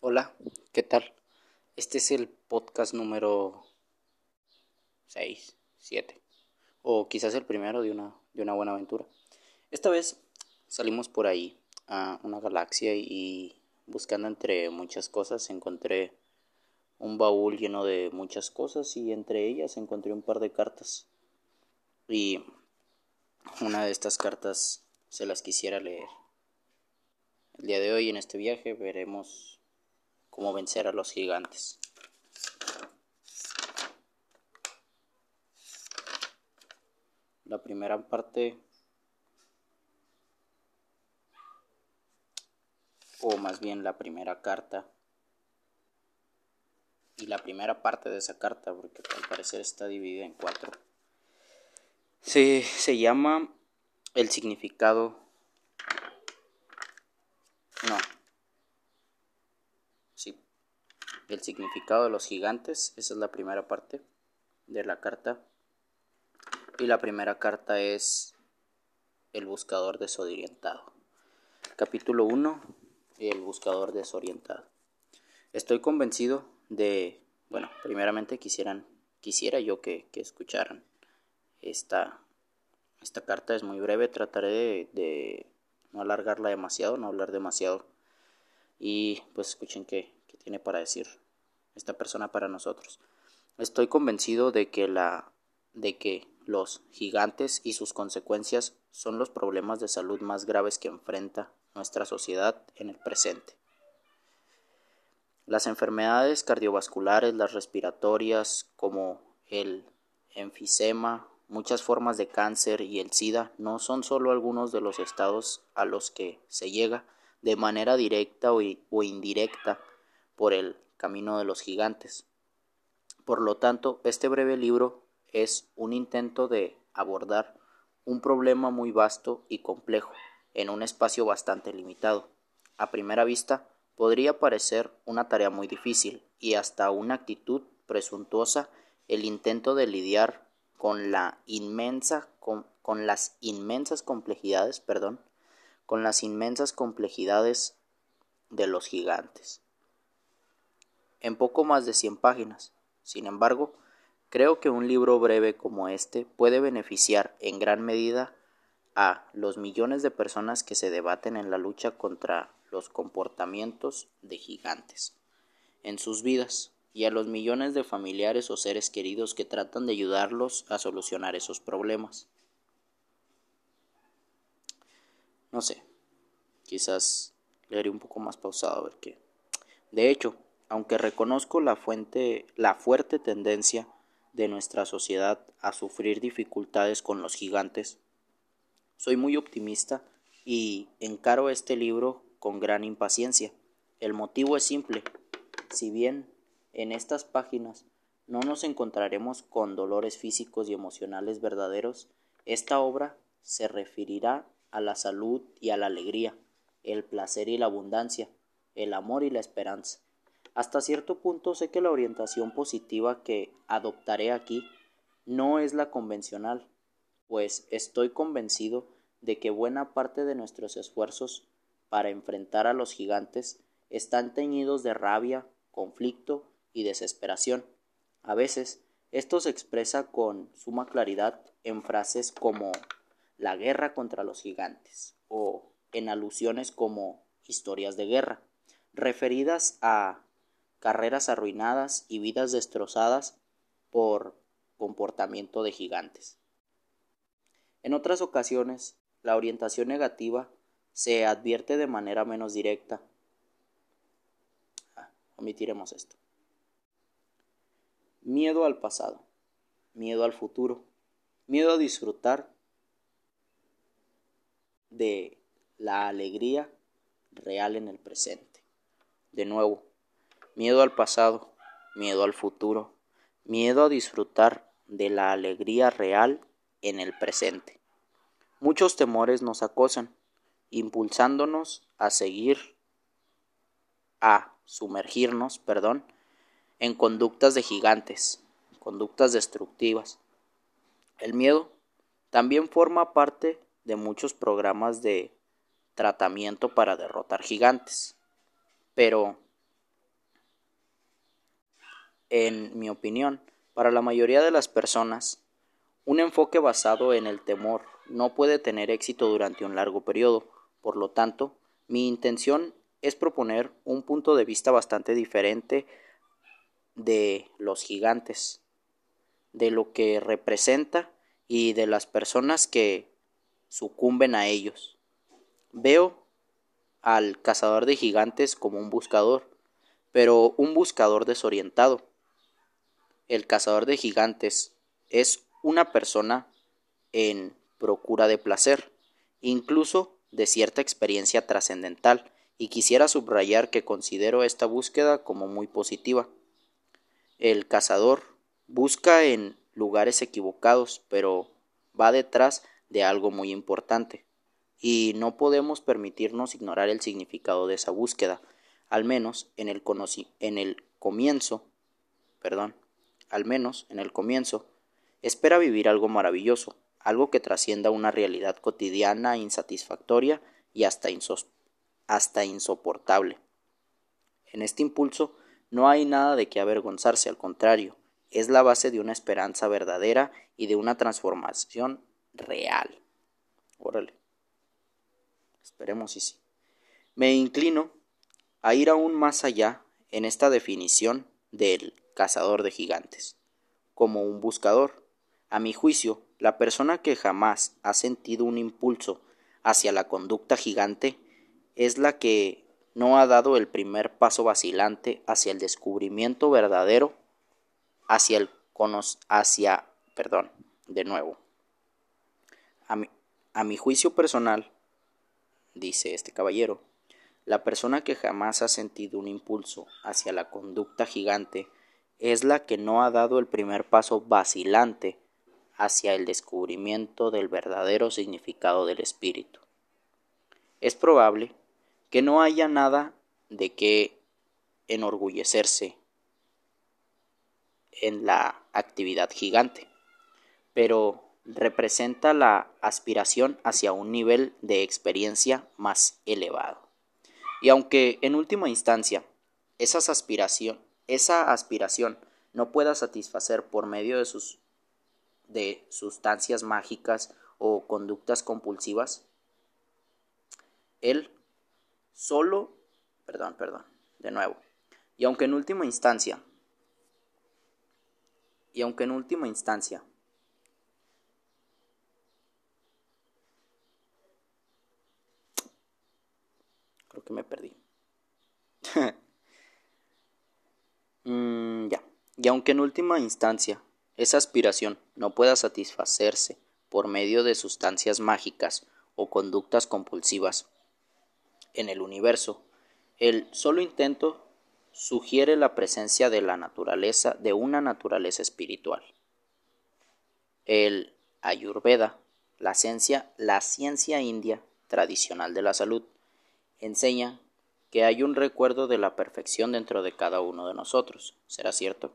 Hola, ¿qué tal? Este es el podcast número 6, 7, o quizás el primero de una, de una buena aventura. Esta vez salimos por ahí a una galaxia y buscando entre muchas cosas encontré un baúl lleno de muchas cosas y entre ellas encontré un par de cartas. Y una de estas cartas se las quisiera leer. El día de hoy en este viaje veremos cómo vencer a los gigantes. La primera parte, o más bien la primera carta, y la primera parte de esa carta, porque al parecer está dividida en cuatro, se, se llama el significado no. Sí. El significado de los gigantes, esa es la primera parte de la carta. Y la primera carta es el buscador desorientado. Capítulo 1. El buscador desorientado. Estoy convencido de, bueno, primeramente quisieran, quisiera yo que, escucharan esta, esta carta. Es muy breve, trataré de no alargarla demasiado, no hablar demasiado. Y pues escuchen qué, tiene para decir esta persona para nosotros. Estoy convencido de que la de que los gigantes y sus consecuencias son los problemas de salud más graves que enfrenta nuestra sociedad en el presente. Las enfermedades cardiovasculares, las respiratorias, como el enfisema Muchas formas de cáncer y el SIDA no son solo algunos de los estados a los que se llega de manera directa o, indirecta por el camino de los gigantes. Por lo tanto, este breve libro es un intento de abordar un problema muy vasto y complejo en un espacio bastante limitado. A primera vista, podría parecer una tarea muy difícil y hasta una actitud presuntuosa el intento de lidiar con la inmensa con, con las inmensas complejidades, perdón, con las inmensas complejidades de los gigantes. En poco más de 100 páginas. Sin embargo, creo que un libro breve como este puede beneficiar en gran medida a los millones de personas que se debaten en la lucha contra los comportamientos de gigantes en sus vidas y a los millones de familiares o seres queridos que tratan de ayudarlos a solucionar esos problemas. No sé, quizás leeré un poco más pausado a ver qué. De hecho, aunque reconozco la fuente, la fuerte tendencia de nuestra sociedad a sufrir dificultades con los gigantes, soy muy optimista y encaro este libro con gran impaciencia. El motivo es simple. Si bien en estas páginas no nos encontraremos con dolores físicos y emocionales verdaderos. Esta obra se referirá a la salud y a la alegría, el placer y la abundancia, el amor y la esperanza. Hasta cierto punto sé que la orientación positiva que adoptaré aquí no es la convencional, pues estoy convencido de que buena parte de nuestros esfuerzos para enfrentar a los gigantes están teñidos de rabia, conflicto y desesperación. A veces, esto se expresa con suma claridad en frases como la guerra contra los gigantes o en alusiones como historias de guerra, referidas a carreras arruinadas y vidas destrozadas por comportamiento de gigantes. En otras ocasiones, la orientación negativa se advierte de manera menos directa. Ah, omitiremos esto. Miedo al pasado, miedo al futuro, miedo a disfrutar de la alegría real en el presente. De nuevo, miedo al pasado, miedo al futuro, miedo a disfrutar de la alegría real en el presente. Muchos temores nos acosan, impulsándonos a seguir, a sumergirnos, perdón, en conductas de gigantes, conductas destructivas. El miedo también forma parte de muchos programas de tratamiento para derrotar gigantes. Pero En mi opinión, para la mayoría de las personas, un enfoque basado en el temor no puede tener éxito durante un largo periodo. Por lo tanto, mi intención es proponer un punto de vista bastante diferente de los gigantes, de lo que representa y de las personas que sucumben a ellos. Veo al cazador de gigantes como un buscador, pero un buscador desorientado. El cazador de gigantes es una persona en procura de placer, incluso de cierta experiencia trascendental, y quisiera subrayar que considero esta búsqueda como muy positiva. El cazador busca en lugares equivocados, pero va detrás de algo muy importante, y no podemos permitirnos ignorar el significado de esa búsqueda, al menos en el, en el comienzo, perdón, al menos en el comienzo, espera vivir algo maravilloso, algo que trascienda una realidad cotidiana insatisfactoria y hasta, insoportable. En este impulso no hay nada de qué avergonzarse, al contrario, es la base de una esperanza verdadera y de una transformación real. Órale. Esperemos y sí. Me inclino a ir aún más allá en esta definición del cazador de gigantes, como un buscador. A mi juicio, la persona que jamás ha sentido un impulso hacia la conducta gigante es la que no ha dado el primer paso vacilante hacia el descubrimiento verdadero, hacia el hacia, perdón, de nuevo. A mi, a mi juicio personal, dice este caballero, la persona que jamás ha sentido un impulso hacia la conducta gigante es la que no ha dado el primer paso vacilante hacia el descubrimiento del verdadero significado del espíritu. Es probable que no haya nada de qué enorgullecerse en la actividad gigante, pero representa la aspiración hacia un nivel de experiencia más elevado. Y aunque en última instancia esas aspiración, esa aspiración no pueda satisfacer por medio de sus de sustancias mágicas o conductas compulsivas, él solo, perdón, perdón, de nuevo. Y aunque en última instancia, y aunque en última instancia, creo que me perdí. mm, ya. Y aunque en última instancia esa aspiración no pueda satisfacerse por medio de sustancias mágicas o conductas compulsivas, en el universo. El solo intento sugiere la presencia de la naturaleza, de una naturaleza espiritual. El Ayurveda, la ciencia, la ciencia india tradicional de la salud, enseña que hay un recuerdo de la perfección dentro de cada uno de nosotros. ¿Será cierto?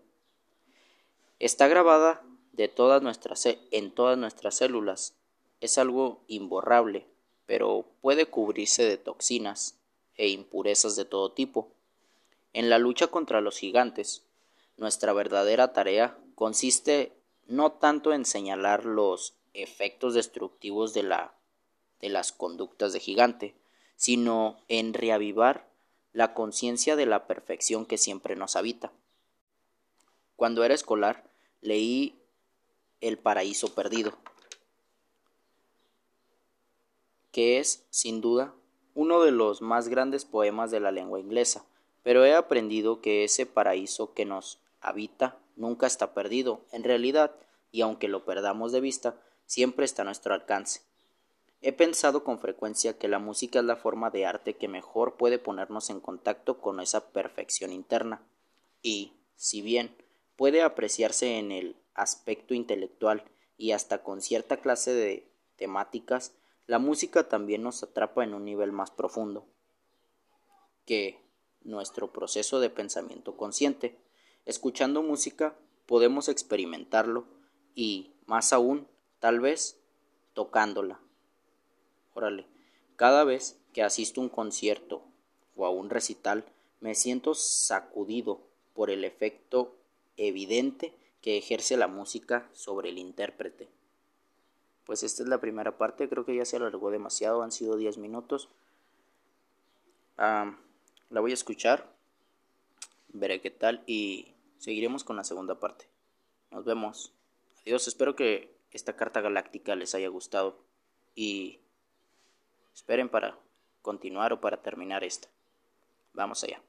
Está grabada de todas nuestras, en todas nuestras células. Es algo imborrable, pero puede cubrirse de toxinas e impurezas de todo tipo. En la lucha contra los gigantes, nuestra verdadera tarea consiste no tanto en señalar los efectos destructivos de, la, de las conductas de gigante, sino en reavivar la conciencia de la perfección que siempre nos habita. Cuando era escolar, leí El paraíso perdido que es, sin duda, uno de los más grandes poemas de la lengua inglesa, pero he aprendido que ese paraíso que nos habita nunca está perdido, en realidad, y aunque lo perdamos de vista, siempre está a nuestro alcance. He pensado con frecuencia que la música es la forma de arte que mejor puede ponernos en contacto con esa perfección interna, y, si bien puede apreciarse en el aspecto intelectual y hasta con cierta clase de temáticas, la música también nos atrapa en un nivel más profundo que nuestro proceso de pensamiento consciente. Escuchando música podemos experimentarlo y, más aún, tal vez, tocándola. Órale, cada vez que asisto a un concierto o a un recital, me siento sacudido por el efecto evidente que ejerce la música sobre el intérprete. Pues esta es la primera parte, creo que ya se alargó demasiado, han sido 10 minutos. la voy a escuchar, veré qué tal y seguiremos con la segunda parte. Nos vemos. Adiós, espero que esta carta galáctica les haya gustado y esperen para continuar o para terminar esta. Vamos allá.